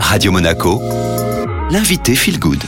Radio Monaco, l'invité Feel Good.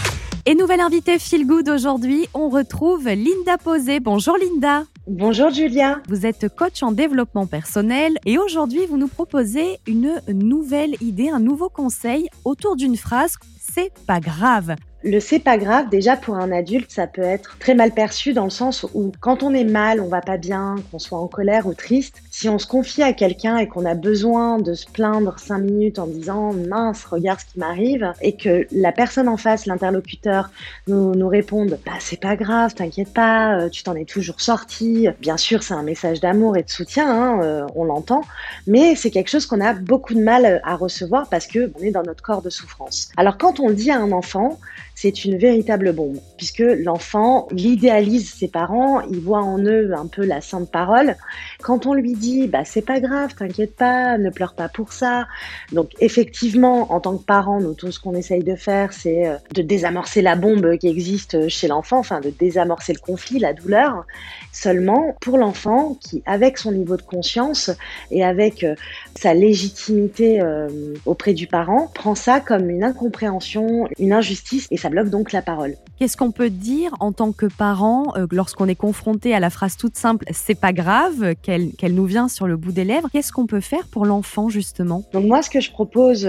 Et nouvelle invitée Feel Good aujourd'hui, on retrouve Linda Posé. Bonjour Linda. Bonjour Julia. Vous êtes coach en développement personnel et aujourd'hui vous nous proposez une nouvelle idée, un nouveau conseil autour d'une phrase c'est pas grave. Le c'est pas grave, déjà pour un adulte, ça peut être très mal perçu dans le sens où quand on est mal, on va pas bien, qu'on soit en colère ou triste, si on se confie à quelqu'un et qu'on a besoin de se plaindre cinq minutes en disant mince, regarde ce qui m'arrive, et que la personne en face, l'interlocuteur, nous, nous réponde bah c'est pas grave, t'inquiète pas, euh, tu t'en es toujours sorti. Bien sûr, c'est un message d'amour et de soutien, hein, euh, on l'entend, mais c'est quelque chose qu'on a beaucoup de mal à recevoir parce que on est dans notre corps de souffrance. Alors quand on dit à un enfant, c'est une véritable bombe, puisque l'enfant, l'idéalise ses parents, il voit en eux un peu la sainte parole. Quand on lui dit, bah c'est pas grave, t'inquiète pas, ne pleure pas pour ça. Donc effectivement, en tant que parent, nous tout ce qu'on essaye de faire, c'est euh, de désamorcer la bombe qui existe chez l'enfant, enfin de désamorcer le conflit, la douleur. Seulement pour l'enfant qui, avec son niveau de conscience et avec euh, sa légitimité euh, auprès du parent, prend ça comme une incompréhension, une injustice ça bloque donc la parole. Qu'est-ce qu'on peut dire en tant que parent euh, lorsqu'on est confronté à la phrase toute simple c'est pas grave qu'elle nous vient sur le bout des lèvres Qu'est-ce qu'on peut faire pour l'enfant justement? Donc moi ce que je propose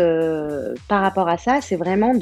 par rapport à ça, c'est vraiment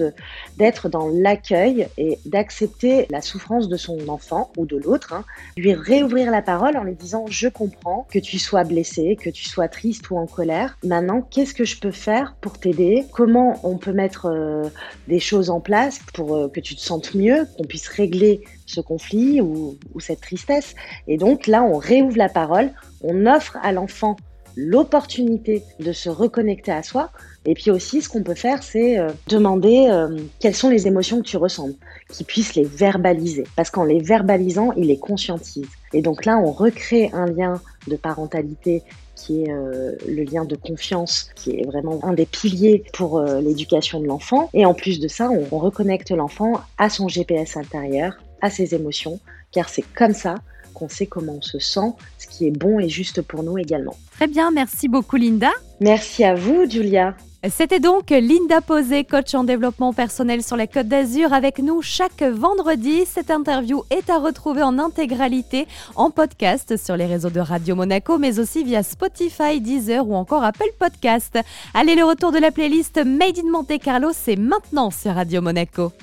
d'être dans l'accueil et d'accepter la souffrance de son enfant ou de l'autre, hein, lui réouvrir la parole en lui disant je comprends que tu sois blessé, que tu sois triste ou en colère. Maintenant, qu'est-ce que je peux faire pour t'aider? Comment on peut mettre euh, des choses en place pour euh, que tu te sentes mieux, qu'on puisse régler ce conflit ou, ou cette tristesse Et donc là, on réouvre la parole, on offre à l'enfant l'opportunité de se reconnecter à soi. Et puis aussi, ce qu'on peut faire, c'est euh, demander euh, quelles sont les émotions que tu ressens, qu'il puisse les verbaliser. Parce qu'en les verbalisant, il les conscientise. Et donc là, on recrée un lien de parentalité qui est euh, le lien de confiance, qui est vraiment un des piliers pour l'éducation de l'enfant. Et en plus de ça, on reconnecte l'enfant à son GPS intérieur, à ses émotions, car c'est comme ça qu'on sait comment on se sent, ce qui est bon et juste pour nous également. Très bien, merci beaucoup Linda. Merci à vous Julia. C'était donc Linda Posé, coach en développement personnel sur la Côte d'Azur, avec nous chaque vendredi. Cette interview est à retrouver en intégralité en podcast sur les réseaux de Radio Monaco, mais aussi via Spotify, Deezer ou encore Apple Podcast. Allez, le retour de la playlist Made in Monte Carlo, c'est maintenant sur Radio Monaco.